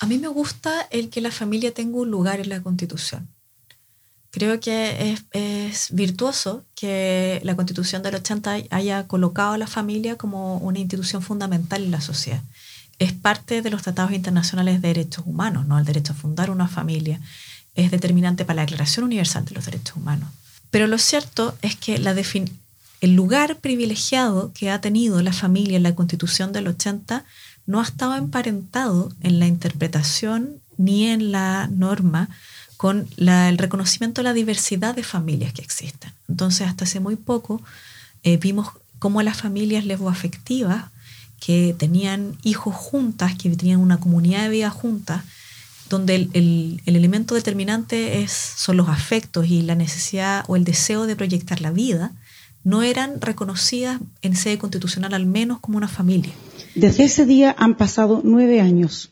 [SPEAKER 3] A mí me gusta el que la familia tenga un lugar en la Constitución. Creo que es, virtuoso que la Constitución del 80 haya colocado a la familia como una institución fundamental en la sociedad. Es parte de los tratados internacionales de derechos humanos, ¿no? El derecho a fundar una familia es determinante para la Declaración Universal de los Derechos Humanos. Pero lo cierto es que la, el lugar privilegiado que ha tenido la familia en la constitución del 80 no ha estado emparentado en la interpretación ni en la norma con el reconocimiento de la diversidad de familias que existen. Entonces, hasta hace muy poco eh, vimos cómo las familias lesboafectivas que tenían hijos juntas, que tenían una comunidad de vida juntas, donde el, el, elemento determinante es, son los afectos y la necesidad o el deseo de proyectar la vida, no eran reconocidas en sede constitucional al menos como una familia.
[SPEAKER 7] Desde ese día han pasado nueve años,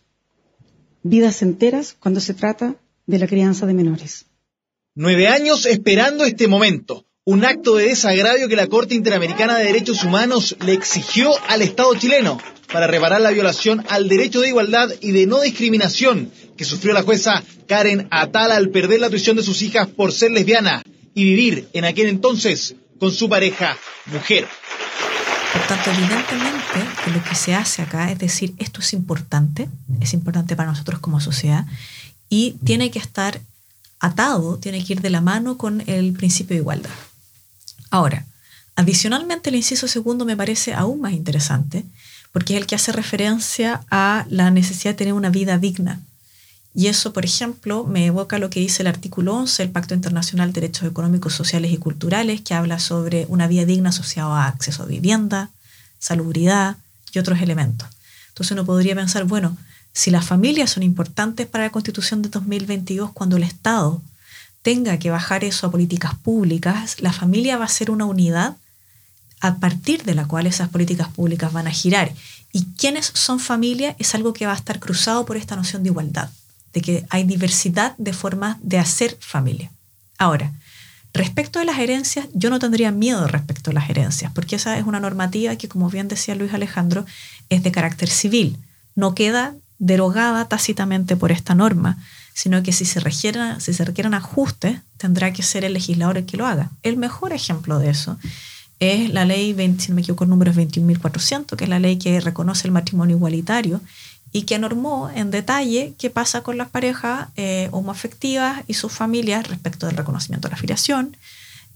[SPEAKER 7] vidas enteras cuando se trata de la crianza de menores.
[SPEAKER 8] Nueve años esperando este momento. un acto de desagravio que la Corte Interamericana de Derechos Humanos le exigió al Estado chileno para reparar la violación al derecho de igualdad y de no discriminación que sufrió la jueza Karen Atala al perder la tuición de sus hijas por ser lesbiana y vivir en aquel entonces con su pareja mujer.
[SPEAKER 3] Por tanto, evidentemente, lo que se hace acá es decir, esto es importante, es importante para nosotros como sociedad y tiene que estar atado, tiene que ir de la mano con el principio de igualdad. Ahora, adicionalmente el inciso segundo me parece aún más interesante porque es el que hace referencia a la necesidad de tener una vida digna. Y eso, por ejemplo, me evoca lo que dice el artículo 11 del Pacto Internacional de Derechos Económicos, Sociales y Culturales, que habla sobre una vida digna asociada a acceso a vivienda, salubridad y otros elementos. Entonces uno podría pensar, bueno, si las familias son importantes para la Constitución de 2022, cuando el Estado tenga que bajar eso a políticas públicas, la familia va a ser una unidad a partir de la cual esas políticas públicas van a girar. Y quiénes son familia es algo que va a estar cruzado por esta noción de igualdad, de que hay diversidad de formas de hacer familia. Ahora, respecto a las herencias, yo no tendría miedo respecto a las herencias, porque esa es una normativa que, como bien decía Luis Alejandro, es de carácter civil. No queda derogada tácitamente por esta norma, sino que si se, requieren, si se requieren ajustes, tendrá que ser el legislador el que lo haga. El mejor ejemplo de eso es la ley, 20, si me equivoco, el número es 21.400, que es la ley que reconoce el matrimonio igualitario y que normó en detalle qué pasa con las parejas eh, homoafectivas y sus familias respecto del reconocimiento de la afiliación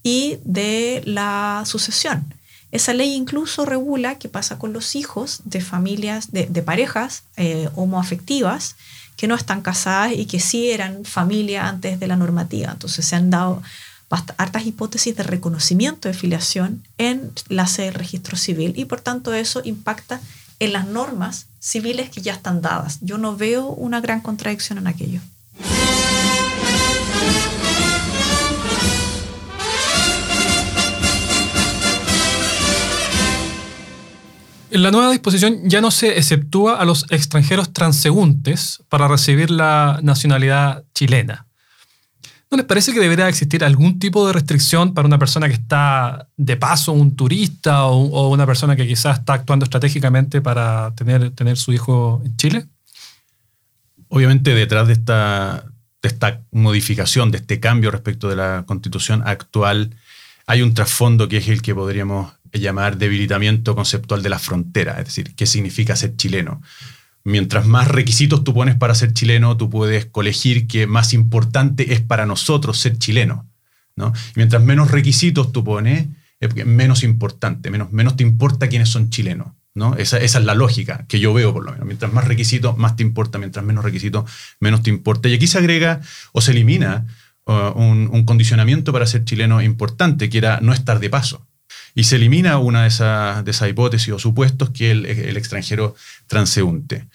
[SPEAKER 3] y de la sucesión. Esa ley incluso regula qué pasa con los hijos de familias, de, parejas eh, homoafectivas que no están casadas y que sí eran familia antes de la normativa. Entonces se han dado hartas hipótesis de reconocimiento de filiación en la sede del registro civil y por tanto eso impacta en las normas civiles que ya están dadas. Yo no veo una gran contradicción en aquello.
[SPEAKER 1] En la nueva disposición ya no se exceptúa a los extranjeros transeúntes para recibir la nacionalidad chilena. ¿No les parece que debería existir algún tipo de restricción para una persona que está de paso, un turista o, una persona que quizás está actuando estratégicamente para tener, tener su hijo en Chile?
[SPEAKER 4] Obviamente detrás de esta, de esta modificación, de este cambio respecto de la constitución actual, hay un trasfondo que es el que podríamos llamar debilitamiento conceptual de la frontera, es decir, qué significa ser chileno. Mientras más requisitos tú pones para ser chileno, tú puedes colegir que más importante es para nosotros ser chileno. ¿no? mientras menos requisitos tú pones, es menos importante, menos, menos te importa quiénes son chilenos. ¿no? Esa, esa, es la lógica que yo veo por lo menos. Mientras más requisitos, más te importa, mientras menos requisitos, menos te importa. Y aquí se agrega o se elimina uh, un, un, condicionamiento para ser chileno importante, que era no estar de paso y se elimina una de esas de esa hipótesis o supuestos que el extranjero transeúnte.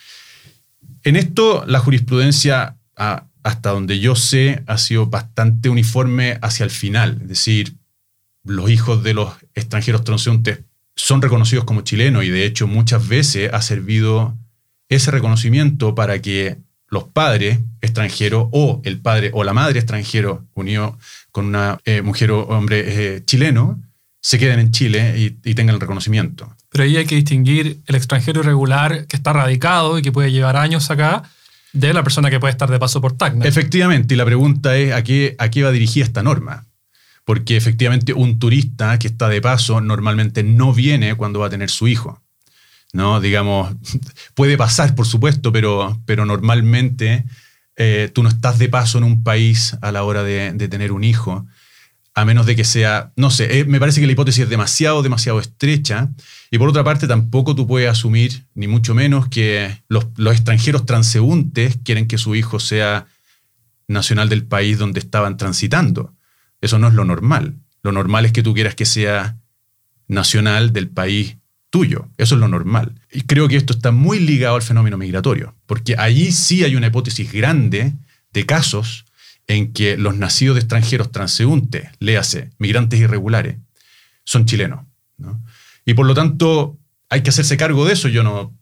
[SPEAKER 4] En esto, la jurisprudencia, hasta donde yo sé, ha sido bastante uniforme hacia el final. Es decir, los hijos de los extranjeros transeúntes son reconocidos como chilenos y de hecho muchas veces ha servido ese reconocimiento para que los padres extranjeros o el padre o la madre extranjero unido con una eh, mujer o hombre eh, chileno se queden en Chile y, tengan el reconocimiento.
[SPEAKER 1] Pero ahí hay que distinguir el extranjero irregular que está radicado y que puede llevar años acá de la persona que puede estar de paso por Tacna.
[SPEAKER 4] Efectivamente, y la pregunta es ¿a qué, a qué va dirigida esta norma? Porque efectivamente un turista que está de paso normalmente no viene cuando va a tener su hijo. ¿no? Digamos, puede pasar, por supuesto, pero, pero normalmente eh, tú no estás de paso en un país a la hora de, de tener un hijo a menos de que sea, no sé, eh, me parece que la hipótesis es demasiado, demasiado estrecha. Y por otra parte, tampoco tú puedes asumir, ni mucho menos, que los, extranjeros transeúntes quieren que su hijo sea nacional del país donde estaban transitando. Eso no es lo normal. Lo normal es que tú quieras que sea nacional del país tuyo. Eso es lo normal. Y creo que esto está muy ligado al fenómeno migratorio, porque allí sí hay una hipótesis grande de casos en que los nacidos de extranjeros transeúntes, léase, migrantes irregulares, son chilenos. Y por lo tanto, hay que hacerse cargo de eso. Yo no,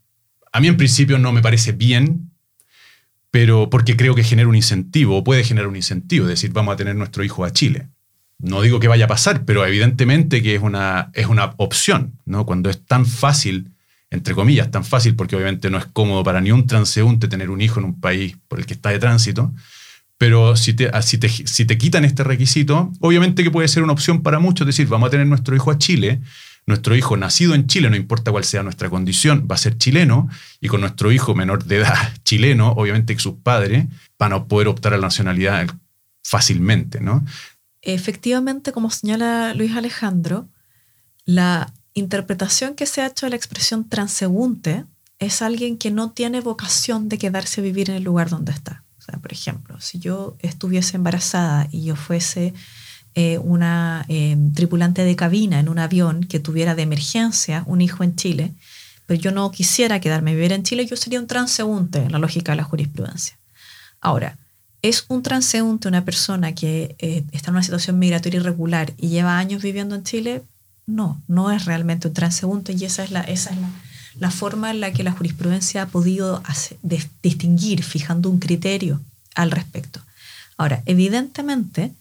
[SPEAKER 4] a mí en principio no me parece bien, pero porque creo que genera un incentivo, o puede generar un incentivo, es decir, vamos a tener nuestro hijo a Chile. no digo que vaya a pasar, pero evidentemente que es una, es una opción, ¿no? Cuando es tan fácil, entre comillas, tan fácil, porque obviamente no es cómodo para ni un transeúnte tener un hijo en un país por el que está de tránsito, pero si te, si te, si te quitan este requisito, obviamente que puede ser una opción para muchos, decir, vamos a tener nuestro hijo a Chile, nuestro hijo nacido en Chile, no importa cuál sea nuestra condición, va a ser chileno, y con nuestro hijo menor de edad chileno, obviamente que sus padres van a poder optar a la nacionalidad fácilmente, ¿no?
[SPEAKER 3] Efectivamente, como señala Luis Alejandro, la interpretación que se ha hecho de la expresión transeúnte es alguien que no tiene vocación de quedarse a vivir en el lugar donde está. O sea, por ejemplo, si yo estuviese embarazada y yo fuese eh, una eh, tripulante de cabina en un avión que tuviera de emergencia un hijo en Chile, pero yo no quisiera quedarme a vivir en Chile, yo sería un transeúnte en la lógica de la jurisprudencia. Ahora, ¿es un transeúnte una persona que eh, está en una situación migratoria irregular y lleva años viviendo en Chile? No, no es realmente un transeúnte y esa es la, esa es la, forma en la que la jurisprudencia ha podido distinguir, fijando un criterio al respecto. Ahora, evidentemente,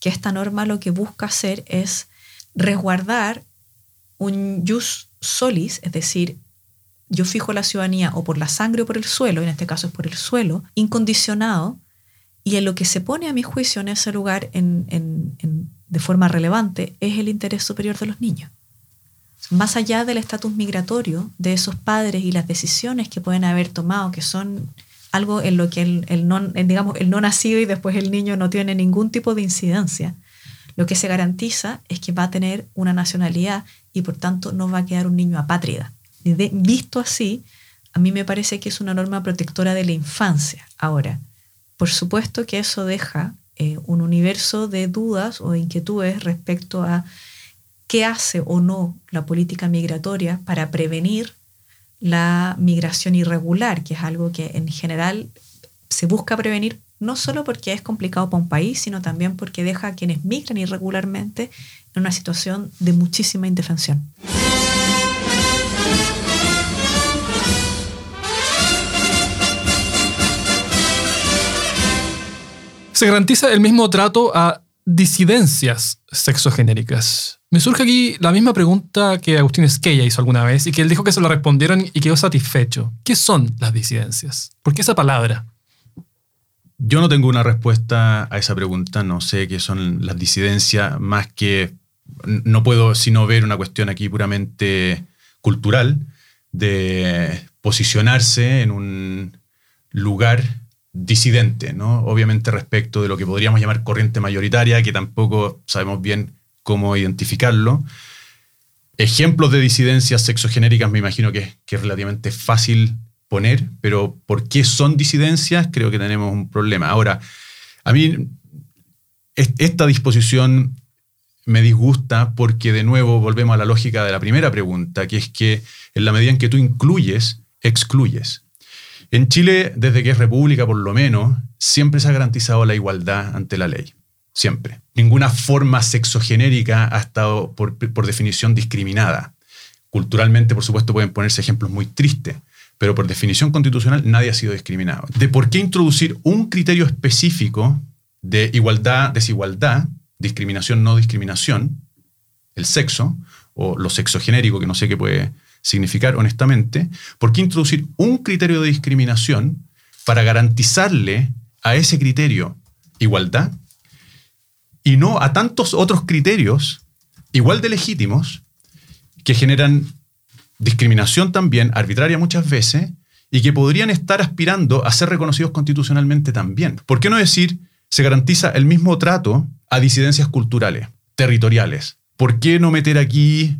[SPEAKER 3] que esta norma lo que busca hacer es resguardar un jus solis, es decir, yo fijo la ciudadanía o por la sangre o por el suelo, en este caso es por el suelo, incondicionado, y en lo que se pone a mi juicio en ese lugar de forma relevante es el interés superior de los niños. Más allá del estatus migratorio de esos padres y las decisiones que pueden haber tomado, que son algo en lo que el, no, digamos, el no nacido y después el niño no tiene ningún tipo de incidencia. Lo que se garantiza es que va a tener una nacionalidad y por tanto no va a quedar un niño apátrida. visto así, a mí me parece que es una norma protectora de la infancia. Ahora, por supuesto que eso deja eh, un universo de dudas o inquietudes respecto a qué hace o no la política migratoria para prevenir la migración irregular, que es algo que en general se busca prevenir no solo porque es complicado para un país, sino también porque deja a quienes migran irregularmente en una situación de muchísima indefensión.
[SPEAKER 1] Se garantiza el mismo trato a disidencias sexogenéricas. Me surge aquí la misma pregunta que Agustín Esquella hizo alguna vez y que él dijo que se lo respondieron y quedó satisfecho. ¿Qué son las disidencias? ¿Por qué esa palabra?
[SPEAKER 4] Yo no tengo una respuesta a esa pregunta, no sé qué son las disidencias, más que no puedo sino ver una cuestión aquí puramente cultural de posicionarse en un lugar disidente, ¿no? Obviamente respecto de lo que podríamos llamar corriente mayoritaria, que tampoco sabemos bien cómo identificarlo. Ejemplos de disidencias sexogenéricas me imagino que, que, es relativamente fácil poner, pero ¿por qué son disidencias? Creo que tenemos un problema. Ahora, a mí esta disposición me disgusta porque de nuevo volvemos a la lógica de la primera pregunta, que es que en la medida en que tú incluyes, excluyes. En Chile, desde que es república por lo menos, siempre se ha garantizado la igualdad ante la ley. Siempre. Ninguna forma sexogenérica ha estado, por, definición, discriminada. Culturalmente, por supuesto, pueden ponerse ejemplos muy tristes, pero por definición constitucional nadie ha sido discriminado. De por qué introducir un criterio específico de igualdad, desigualdad, discriminación, no discriminación, el sexo, o lo sexogenérico, que no sé qué puede significar honestamente, ¿por qué introducir un criterio de discriminación para garantizarle a ese criterio igualdad y no a tantos otros criterios igual de legítimos que generan discriminación también, arbitraria muchas veces, y que podrían estar aspirando a ser reconocidos constitucionalmente también. ¿Por qué no decir se garantiza el mismo trato a disidencias culturales, territoriales? ¿Por qué no meter aquí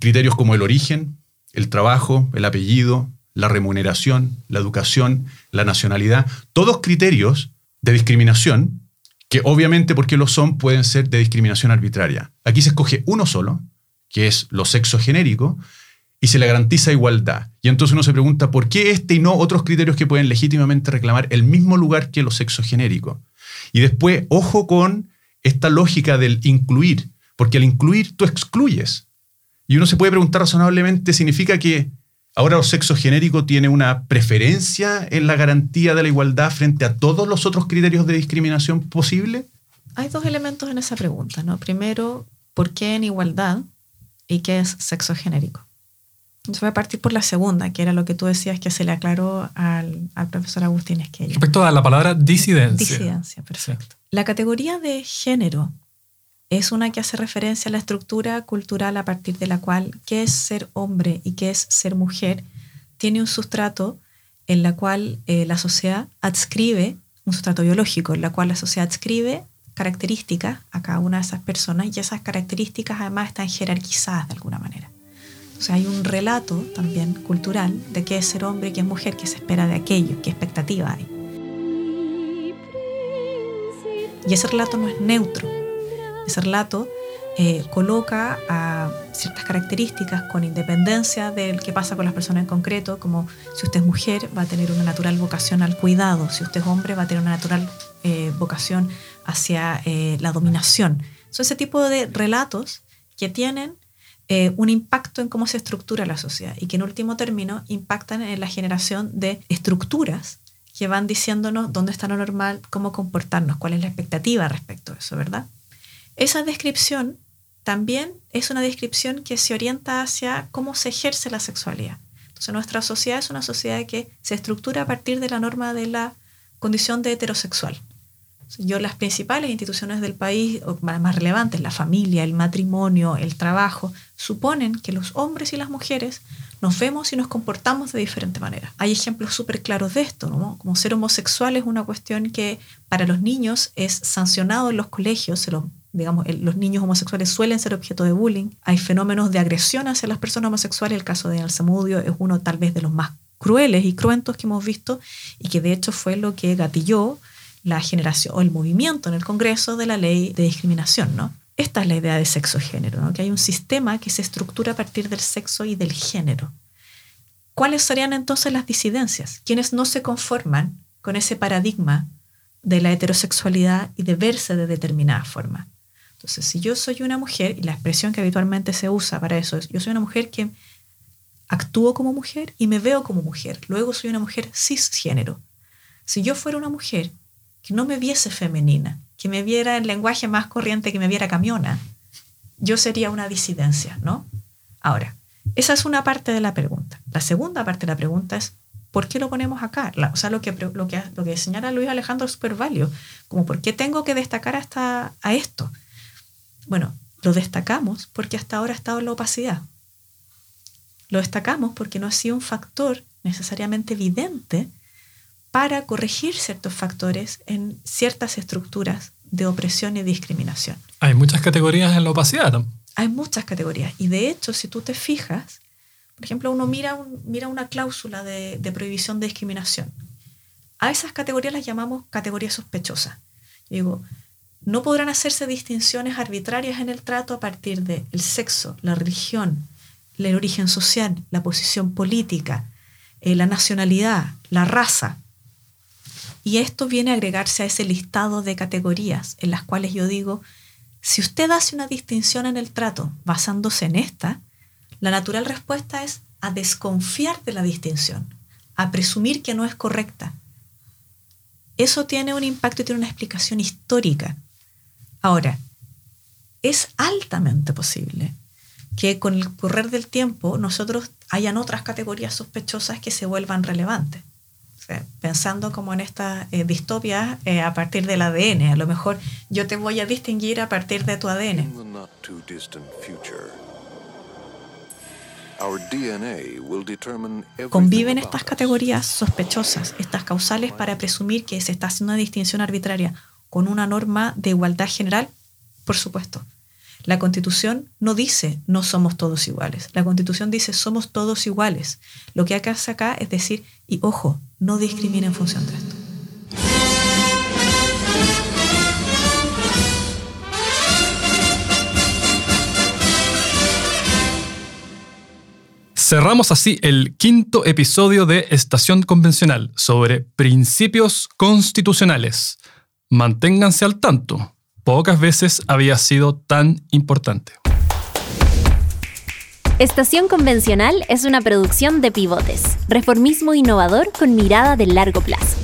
[SPEAKER 4] criterios como el origen, el trabajo, el apellido, la remuneración, la educación, la nacionalidad? Todos criterios de discriminación que obviamente porque lo son pueden ser de discriminación arbitraria. Aquí se escoge uno solo, que es lo sexo genérico, y se le garantiza igualdad. Y entonces uno se pregunta, ¿por qué este y no otros criterios que pueden legítimamente reclamar el mismo lugar que lo sexo genérico? Y después, ojo con esta lógica del incluir, porque al incluir tú excluyes. Y uno se puede preguntar razonablemente, ¿significa que Ahora el sexo genérico tiene una preferencia en la garantía de la igualdad frente a todos los otros criterios de discriminación posible.
[SPEAKER 3] Hay dos elementos en esa pregunta, ¿no? Primero, ¿por qué en igualdad y qué es sexo genérico? Entonces voy a partir por la segunda, que era lo que tú decías que se le aclaró al, al profesor Agustín Esquella.
[SPEAKER 1] Respecto a la palabra disidencia.
[SPEAKER 3] Disidencia, perfecto. La categoría de género es una que hace referencia a la estructura cultural a partir de la cual qué es ser hombre y qué es ser mujer tiene un sustrato en la cual eh, la sociedad adscribe, un sustrato biológico, en la cual la sociedad adscribe características a cada una de esas personas y esas características además están jerarquizadas de alguna manera. O sea, hay un relato también cultural de qué es ser hombre y qué es mujer, qué se espera de aquello, qué expectativa hay. Y ese relato no es neutro. Ese relato eh, coloca ciertas características con independencia del que pasa con las personas en concreto, como si usted es mujer va a tener una natural vocación al cuidado, si usted es hombre va a tener una natural eh, vocación hacia eh, la dominación. Son ese tipo de relatos que tienen eh, un impacto en cómo se estructura la sociedad y que en último término impactan en la generación de estructuras que van diciéndonos dónde está lo normal, cómo comportarnos, cuál es la expectativa respecto a eso, ¿verdad? Esa descripción también es una descripción que se orienta hacia cómo se ejerce la sexualidad. Entonces nuestra sociedad es una sociedad que se estructura a partir de la norma de la condición de heterosexual. Yo las principales instituciones del país, más relevantes, la familia, el matrimonio, el trabajo, suponen que los hombres y las mujeres nos vemos y nos comportamos de diferente manera. Hay ejemplos súper claros de esto, como ser homosexual es una cuestión que para los niños es sancionado en los colegios, digamos, los niños homosexuales suelen ser objeto de bullying, hay fenómenos de agresión hacia las personas homosexuales, el caso de Alzamudio es uno tal vez de los más crueles y cruentos que hemos visto y que de hecho fue lo que gatilló la generación o el movimiento en el Congreso de la ley de discriminación, ¿no? Esta es la idea de sexo-género, que hay un sistema que se estructura a partir del sexo y del género. ¿Cuáles serían entonces las disidencias? Quienes no se conforman con ese paradigma de la heterosexualidad y de verse de determinada forma. Entonces, si yo soy una mujer, y la expresión que habitualmente se usa para eso es, yo soy una mujer que actúo como mujer y me veo como mujer, luego soy una mujer cisgénero. Si yo fuera una mujer que no me viese femenina, que me viera en lenguaje más corriente, que me viera camiona, yo sería una disidencia, ¿no? Ahora, esa es una parte de la pregunta. La segunda parte de la pregunta es, ¿por qué lo ponemos acá? o sea, lo que, lo, que, lo que señala Luis Alejandro es súper como ¿por qué tengo que destacar hasta a esto? Bueno, lo destacamos porque hasta ahora ha estado en la opacidad. Lo destacamos porque no ha sido un factor necesariamente evidente para corregir ciertos factores en ciertas estructuras de opresión y discriminación.
[SPEAKER 1] Hay muchas categorías en la opacidad.
[SPEAKER 3] Hay muchas categorías. Y de hecho, si tú te fijas, por ejemplo, uno mira, mira una cláusula de, prohibición de discriminación. A esas categorías las llamamos categorías sospechosas. digo, no podrán hacerse distinciones arbitrarias en el trato a partir del el sexo, la religión, el origen social, la posición política, eh, la nacionalidad, la raza. Y esto viene a agregarse a ese listado de categorías en las cuales yo digo, si usted hace una distinción en el trato basándose en esta, la natural respuesta es a desconfiar de la distinción, a presumir que no es correcta. Eso tiene un impacto y tiene una explicación histórica. Ahora, es altamente posible que con el correr del tiempo nosotros hayan otras categorías sospechosas que se vuelvan relevantes pensando como en esta eh, distopia eh, a partir del ADN. A lo mejor yo te voy a distinguir a partir de tu ADN. Conviven estas categorías sospechosas, estas causales para presumir que se está haciendo una distinción arbitraria con una norma de igualdad general, por supuesto. La constitución no dice no somos todos iguales. La constitución dice somos todos iguales. Lo que hace acá es decir, y ojo, no discrimina en función de esto.
[SPEAKER 1] Cerramos así el quinto episodio de Estación Convencional sobre principios constitucionales. Manténganse al tanto pocas veces había sido tan importante.
[SPEAKER 2] Estación Convencional es una producción de pivotes, reformismo innovador con mirada de largo plazo.